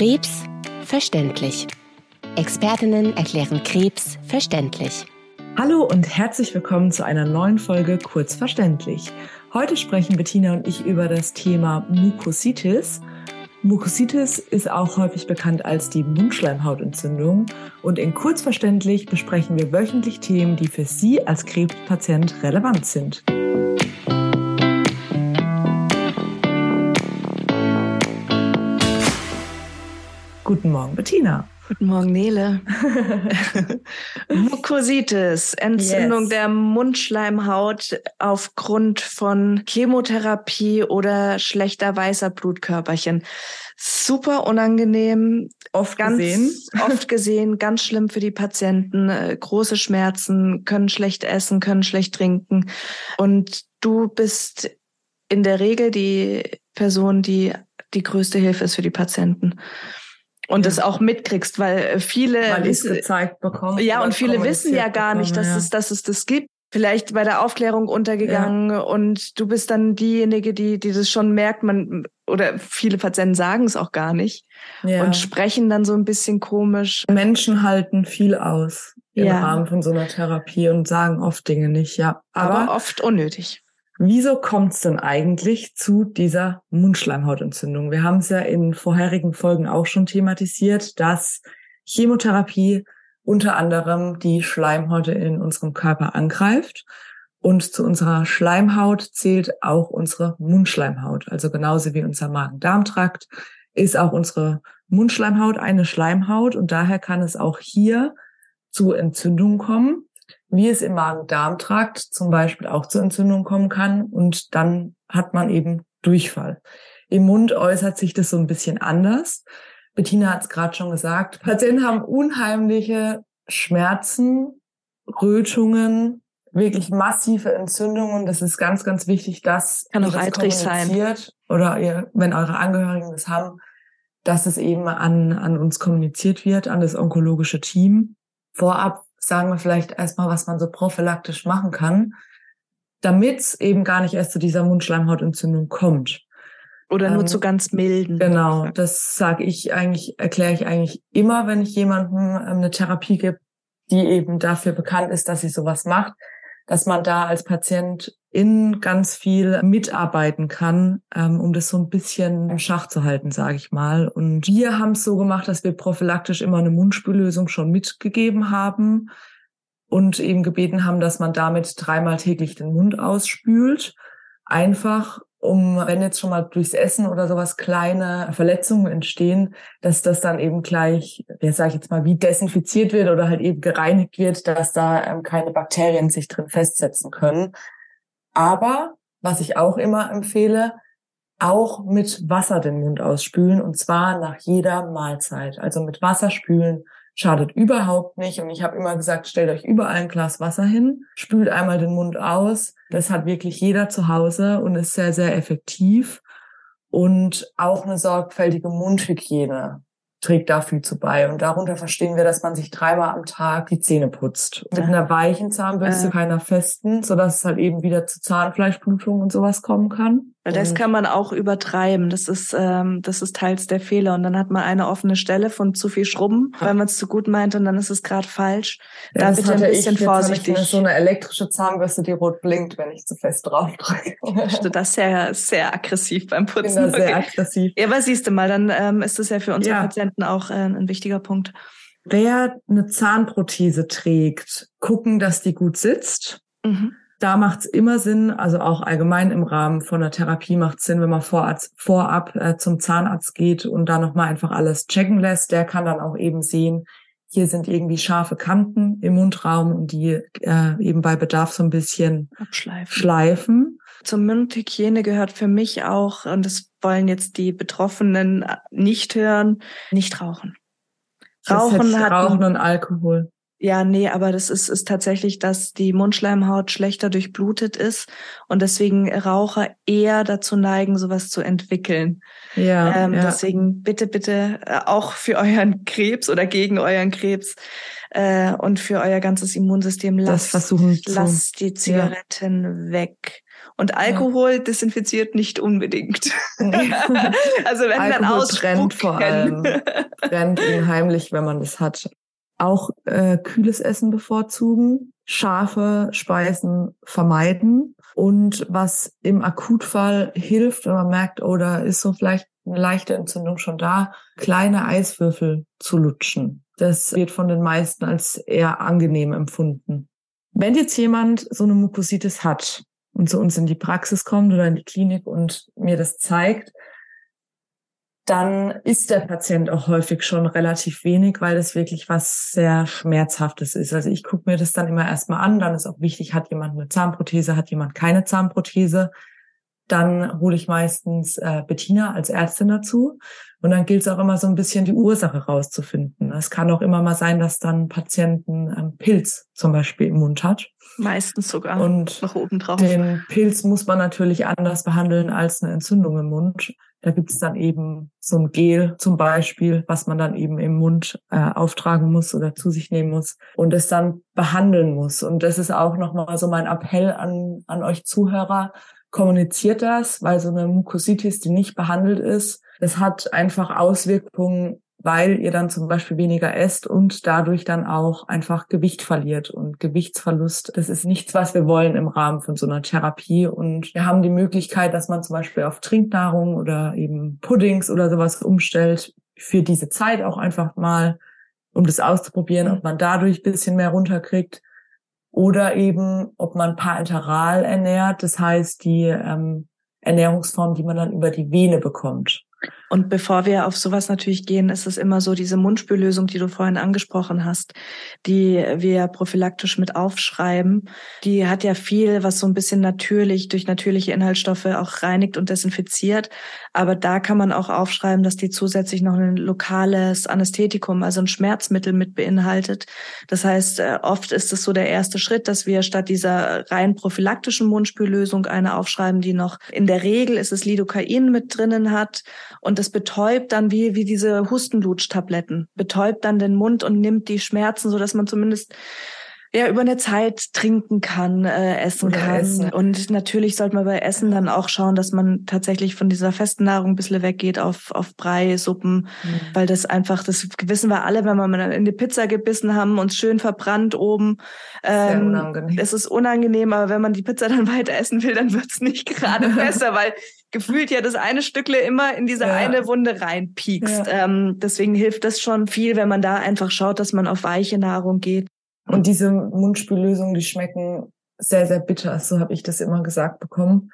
Krebs verständlich. Expertinnen erklären Krebs verständlich. Hallo und herzlich willkommen zu einer neuen Folge Kurz verständlich. Heute sprechen Bettina und ich über das Thema Mukositis. Mukositis ist auch häufig bekannt als die Mundschleimhautentzündung und in Kurzverständlich besprechen wir wöchentlich Themen, die für Sie als Krebspatient relevant sind. Guten Morgen, Bettina. Guten Morgen, Nele. Mukositis, Entzündung yes. der Mundschleimhaut aufgrund von Chemotherapie oder schlechter weißer Blutkörperchen. Super unangenehm. Oft ganz, gesehen. Oft gesehen, ganz schlimm für die Patienten. Äh, große Schmerzen, können schlecht essen, können schlecht trinken. Und du bist in der Regel die Person, die die größte Hilfe ist für die Patienten und ja. das auch mitkriegst, weil äh, viele weil wissen, gezeigt bekommen. Ja, und viele wissen ja gar nicht, dass ja. es dass es das gibt. Vielleicht bei der Aufklärung untergegangen ja. und du bist dann diejenige, die die das schon merkt, man oder viele Patienten sagen es auch gar nicht ja. und sprechen dann so ein bisschen komisch. Menschen halten viel aus im Rahmen von so einer Therapie und sagen oft Dinge nicht, ja, aber, aber oft unnötig. Wieso kommt es denn eigentlich zu dieser Mundschleimhautentzündung? Wir haben es ja in vorherigen Folgen auch schon thematisiert, dass Chemotherapie unter anderem die Schleimhäute in unserem Körper angreift. Und zu unserer Schleimhaut zählt auch unsere Mundschleimhaut. Also genauso wie unser Magen-Darm-Trakt ist auch unsere Mundschleimhaut eine Schleimhaut. Und daher kann es auch hier zu Entzündungen kommen wie es im Magen-Darm-Trakt zum Beispiel auch zu Entzündungen kommen kann. Und dann hat man eben Durchfall. Im Mund äußert sich das so ein bisschen anders. Bettina hat es gerade schon gesagt. Patienten haben unheimliche Schmerzen, Rötungen, wirklich massive Entzündungen. Das ist ganz, ganz wichtig, dass kann auch eitrig sein oder ihr, wenn eure Angehörigen das haben, dass es eben an an uns kommuniziert wird, an das onkologische Team. Vorab sagen wir vielleicht erstmal, was man so prophylaktisch machen kann, damit es eben gar nicht erst zu dieser Mundschleimhautentzündung kommt. Oder nur ähm, zu ganz milden. Genau, das sage ich eigentlich, erkläre ich eigentlich immer, wenn ich jemandem ähm, eine Therapie gebe, die eben dafür bekannt ist, dass sie sowas macht, dass man da als Patient in ganz viel mitarbeiten kann, ähm, um das so ein bisschen im Schach zu halten, sage ich mal. Und wir haben es so gemacht, dass wir prophylaktisch immer eine Mundspüllösung schon mitgegeben haben und eben gebeten haben, dass man damit dreimal täglich den Mund ausspült. Einfach um, wenn jetzt schon mal durchs Essen oder sowas kleine Verletzungen entstehen, dass das dann eben gleich, ja sage ich jetzt mal, wie desinfiziert wird oder halt eben gereinigt wird, dass da ähm, keine Bakterien sich drin festsetzen können. Aber was ich auch immer empfehle, auch mit Wasser den Mund ausspülen und zwar nach jeder Mahlzeit. Also mit Wasser spülen schadet überhaupt nicht. Und ich habe immer gesagt, stellt euch überall ein Glas Wasser hin, spült einmal den Mund aus. Das hat wirklich jeder zu Hause und ist sehr, sehr effektiv. Und auch eine sorgfältige Mundhygiene trägt dafür zu bei. Und darunter verstehen wir, dass man sich dreimal am Tag die Zähne putzt. Mit einer weichen Zahnbürste, äh. keiner festen, sodass es halt eben wieder zu Zahnfleischblutung und sowas kommen kann. Das kann man auch übertreiben. Das ist, ähm, das ist teils der Fehler. Und dann hat man eine offene Stelle von zu viel Schrubben, weil man es zu gut meint und dann ist es gerade falsch. Ja, da bitte ein bisschen ich. vorsichtig. Jetzt so eine elektrische Zahnbürste, die rot blinkt, wenn ich zu fest drauf drücke. Das ist sehr, sehr aggressiv beim Putzen. Ich bin da sehr okay. aggressiv. Ja, aber siehst du mal, dann ähm, ist das ja für unsere ja. Patienten auch äh, ein wichtiger Punkt. Wer eine Zahnprothese trägt, gucken, dass die gut sitzt. Mhm da macht es immer Sinn, also auch allgemein im Rahmen von der Therapie macht es Sinn, wenn man vorab, vorab äh, zum Zahnarzt geht und da nochmal einfach alles checken lässt. Der kann dann auch eben sehen, hier sind irgendwie scharfe Kanten im Mundraum und die äh, eben bei Bedarf so ein bisschen Abschleifen. schleifen. Zur Mundhygiene gehört für mich auch, und das wollen jetzt die Betroffenen nicht hören, nicht rauchen. Rauchen, hat Rauchen und Alkohol. Ja, nee, aber das ist, ist tatsächlich, dass die Mundschleimhaut schlechter durchblutet ist und deswegen Raucher eher dazu neigen, sowas zu entwickeln. Ja, ähm, ja. Deswegen bitte, bitte äh, auch für euren Krebs oder gegen euren Krebs äh, und für euer ganzes Immunsystem lasst, lasst die Zigaretten ja. weg. Und Alkohol ja. desinfiziert nicht unbedingt. Also wenn Alkohol dann aus brennt vor allem. brennt unheimlich, wenn man das hat. Auch äh, kühles Essen bevorzugen, scharfe Speisen vermeiden. Und was im Akutfall hilft, wenn man merkt, oder oh, ist so vielleicht eine leichte Entzündung schon da, kleine Eiswürfel zu lutschen. Das wird von den meisten als eher angenehm empfunden. Wenn jetzt jemand so eine Mukositis hat und zu uns in die Praxis kommt oder in die Klinik und mir das zeigt, dann ist der Patient auch häufig schon relativ wenig, weil das wirklich was sehr Schmerzhaftes ist. Also ich gucke mir das dann immer erstmal an, dann ist auch wichtig, hat jemand eine Zahnprothese, hat jemand keine Zahnprothese. Dann hole ich meistens äh, Bettina als Ärztin dazu. Und dann gilt es auch immer so ein bisschen die Ursache rauszufinden. Es kann auch immer mal sein, dass dann Patienten ähm, Pilz zum Beispiel im Mund hat. Meistens sogar und noch oben drauf. Den Pilz muss man natürlich anders behandeln als eine Entzündung im Mund. Da gibt es dann eben so ein Gel zum Beispiel, was man dann eben im Mund äh, auftragen muss oder zu sich nehmen muss und es dann behandeln muss. Und das ist auch nochmal so mein Appell an, an euch Zuhörer kommuniziert das, weil so eine Mukositis, die nicht behandelt ist, das hat einfach Auswirkungen, weil ihr dann zum Beispiel weniger esst und dadurch dann auch einfach Gewicht verliert. Und Gewichtsverlust, das ist nichts, was wir wollen im Rahmen von so einer Therapie. Und wir haben die Möglichkeit, dass man zum Beispiel auf Trinknahrung oder eben Puddings oder sowas umstellt, für diese Zeit auch einfach mal, um das auszuprobieren, ob man dadurch bisschen mehr runterkriegt oder eben, ob man parenteral ernährt, das heißt die ähm, Ernährungsform, die man dann über die Vene bekommt. Und bevor wir auf sowas natürlich gehen, ist es immer so diese Mundspüllösung, die du vorhin angesprochen hast, die wir prophylaktisch mit aufschreiben. Die hat ja viel, was so ein bisschen natürlich durch natürliche Inhaltsstoffe auch reinigt und desinfiziert. Aber da kann man auch aufschreiben, dass die zusätzlich noch ein lokales Anästhetikum, also ein Schmerzmittel mit beinhaltet. Das heißt, äh, oft ist es so der erste Schritt, dass wir statt dieser rein prophylaktischen Mundspüllösung eine aufschreiben, die noch in der Regel ist es Lidocain mit drinnen hat und das betäubt dann wie, wie diese Hustenlutschtabletten, betäubt dann den Mund und nimmt die Schmerzen, so dass man zumindest ja über eine Zeit trinken kann, äh, essen Oder kann. Essen. Und natürlich sollte man bei Essen dann auch schauen, dass man tatsächlich von dieser festen Nahrung ein bisschen weggeht auf, auf Brei, Suppen, mhm. weil das einfach, das wissen wir alle, wenn wir mal in die Pizza gebissen haben, uns schön verbrannt oben. Ähm, unangenehm. Es ist unangenehm, aber wenn man die Pizza dann weiter essen will, dann wird's nicht gerade besser, weil gefühlt ja das eine Stückle immer in diese ja. eine Wunde reinpiekst. Ja. Ähm, deswegen hilft das schon viel, wenn man da einfach schaut, dass man auf weiche Nahrung geht. Und diese Mundspüllösungen, die schmecken sehr, sehr bitter. So habe ich das immer gesagt bekommen.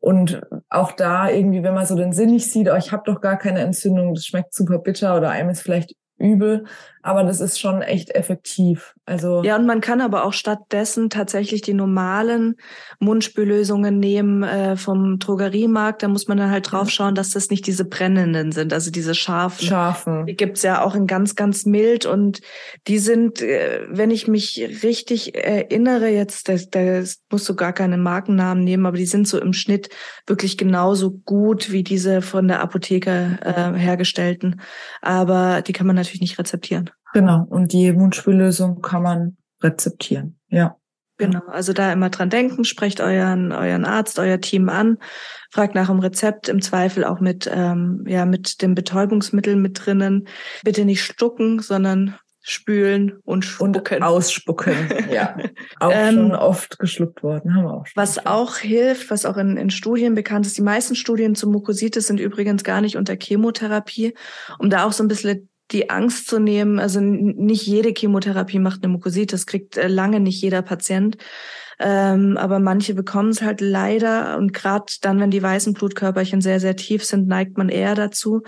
Und auch da irgendwie, wenn man so den Sinn nicht sieht, oh, ich habe doch gar keine Entzündung, das schmeckt super bitter oder einem ist vielleicht übel, aber das ist schon echt effektiv. Also ja, und man kann aber auch stattdessen tatsächlich die normalen Mundspüllösungen nehmen äh, vom Drogeriemarkt. Da muss man dann halt drauf schauen, dass das nicht diese brennenden sind, also diese scharfen. Scharfen. Die gibt's ja auch in ganz, ganz mild und die sind, äh, wenn ich mich richtig erinnere, jetzt, da, da musst du gar keine Markennamen nehmen, aber die sind so im Schnitt wirklich genauso gut wie diese von der Apotheke äh, hergestellten. Aber die kann man natürlich nicht rezeptieren. Genau. Und die Mundspüllösung kann man rezeptieren. Ja. Genau, also da immer dran denken, sprecht euren, euren Arzt, euer Team an, fragt nach dem Rezept, im Zweifel auch mit, ähm, ja, mit dem Betäubungsmittel mit drinnen. Bitte nicht stucken, sondern spülen und spucken. Und ausspucken, ja. Auch ähm, schon oft geschluckt worden, haben wir auch schon. Was auch hilft, was auch in, in Studien bekannt ist, die meisten Studien zu Mukositis sind übrigens gar nicht unter Chemotherapie, um da auch so ein bisschen die Angst zu nehmen. Also nicht jede Chemotherapie macht eine Mukositis, kriegt äh, lange nicht jeder Patient. Ähm, aber manche bekommen es halt leider und gerade dann, wenn die weißen Blutkörperchen sehr, sehr tief sind, neigt man eher dazu.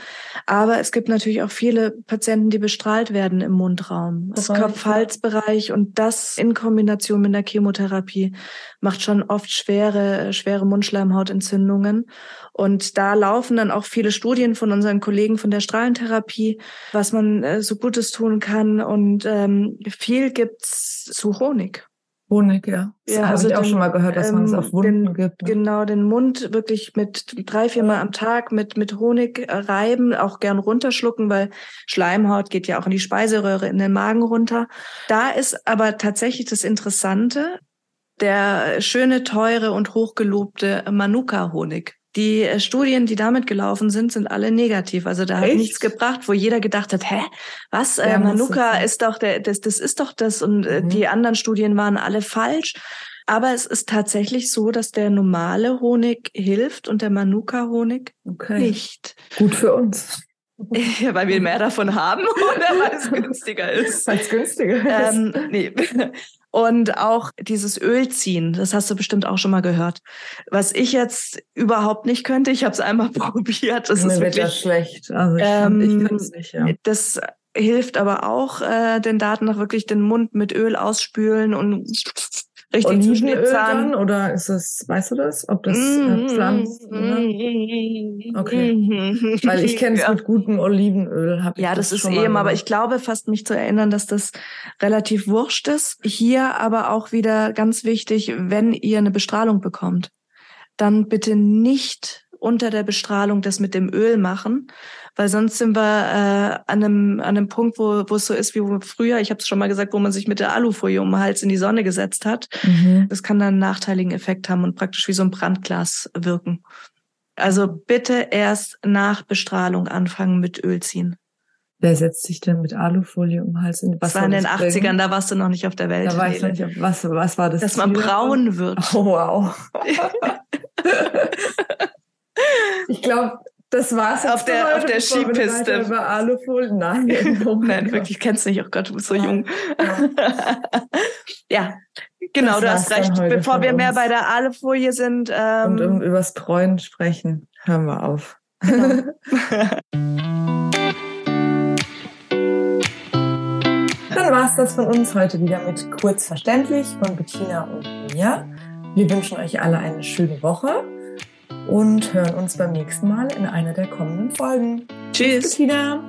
Aber es gibt natürlich auch viele Patienten, die bestrahlt werden im Mundraum. Das Kopf-Hals-Bereich und das in Kombination mit der Chemotherapie macht schon oft schwere, schwere Mundschleimhautentzündungen. Und da laufen dann auch viele Studien von unseren Kollegen von der Strahlentherapie, was man äh, so Gutes tun kann. Und ähm, viel gibt's zu Honig. Honig, ja. Das ja, habe also ich auch den, schon mal gehört, dass ähm, man es auf Wunden den, gibt. Ne? Genau, den Mund wirklich mit drei, vier Mal am Tag mit, mit Honig reiben, auch gern runterschlucken, weil Schleimhaut geht ja auch in die Speiseröhre, in den Magen runter. Da ist aber tatsächlich das Interessante, der schöne, teure und hochgelobte Manuka-Honig. Die äh, Studien, die damit gelaufen sind, sind alle negativ. Also da hat Echt? nichts gebracht, wo jeder gedacht hat, hä, was? Äh, Ja, muss Manuka sein. ist doch der, das, das ist doch das und äh, Mhm. die anderen Studien waren alle falsch. Aber es ist tatsächlich so, dass der normale Honig hilft und der Manuka-Honig Okay. nicht. Gut für uns. weil wir mehr davon haben oder weil es günstiger ist. Weil es günstiger ist. Ähm, nee. Und auch dieses Ölziehen, das hast du bestimmt auch schon mal gehört. Was ich jetzt überhaupt nicht könnte, ich habe es einmal probiert. Das Mir ist wird das wirklich, schlecht. Also ich, Ähm, ich kann es nicht, ja. das hilft aber auch äh, den Daten nach wirklich den Mund mit Öl ausspülen und richtig Olivenöl dann oder ist es, weißt du das? Ob das äh, Pflanzen oder? Okay. Weil ich kenne es Ja. mit gutem Olivenöl. Hab ich Ja, das ist schon mal eben, aber ich glaube fast mich zu erinnern, dass das relativ wurscht ist. Hier aber auch wieder ganz wichtig, wenn ihr eine Bestrahlung bekommt, dann bitte nicht unter der Bestrahlung das mit dem Öl machen, weil sonst sind wir äh, an, einem, an einem Punkt, wo, wo es so ist wie früher, ich habe es schon mal gesagt, wo man sich mit der Alufolie um den Hals in die Sonne gesetzt hat. Mhm. Das kann dann einen nachteiligen Effekt haben und praktisch wie so ein Brandglas wirken. Also bitte erst nach Bestrahlung anfangen mit Öl ziehen. Wer setzt sich denn mit Alufolie um den Hals? In, Das soll war in den das 80ern, bringen? da warst du noch nicht auf der Welt. Da war ich noch nicht. Was, was war das? Dass man Ziel davon? braun wird. Oh, wow. ich glaube, das war's. Auf der- auf der Skipiste. Über Alufolie. Nein. Oh Nein, wirklich, kennst du nicht. Oh Gott, du bist so jung. Ja. ja, genau, Das du hast recht. Bevor wir mehr uns. bei der Alufolie sind, ähm, Und um übers Bräuen sprechen, hören wir auf. Genau. Dann war's das von uns heute wieder mit Kurz verständlich von Bettina und mir. Wir wünschen euch alle eine schöne Woche und hören uns beim nächsten Mal in einer der kommenden Folgen. Tschüss. Bettina.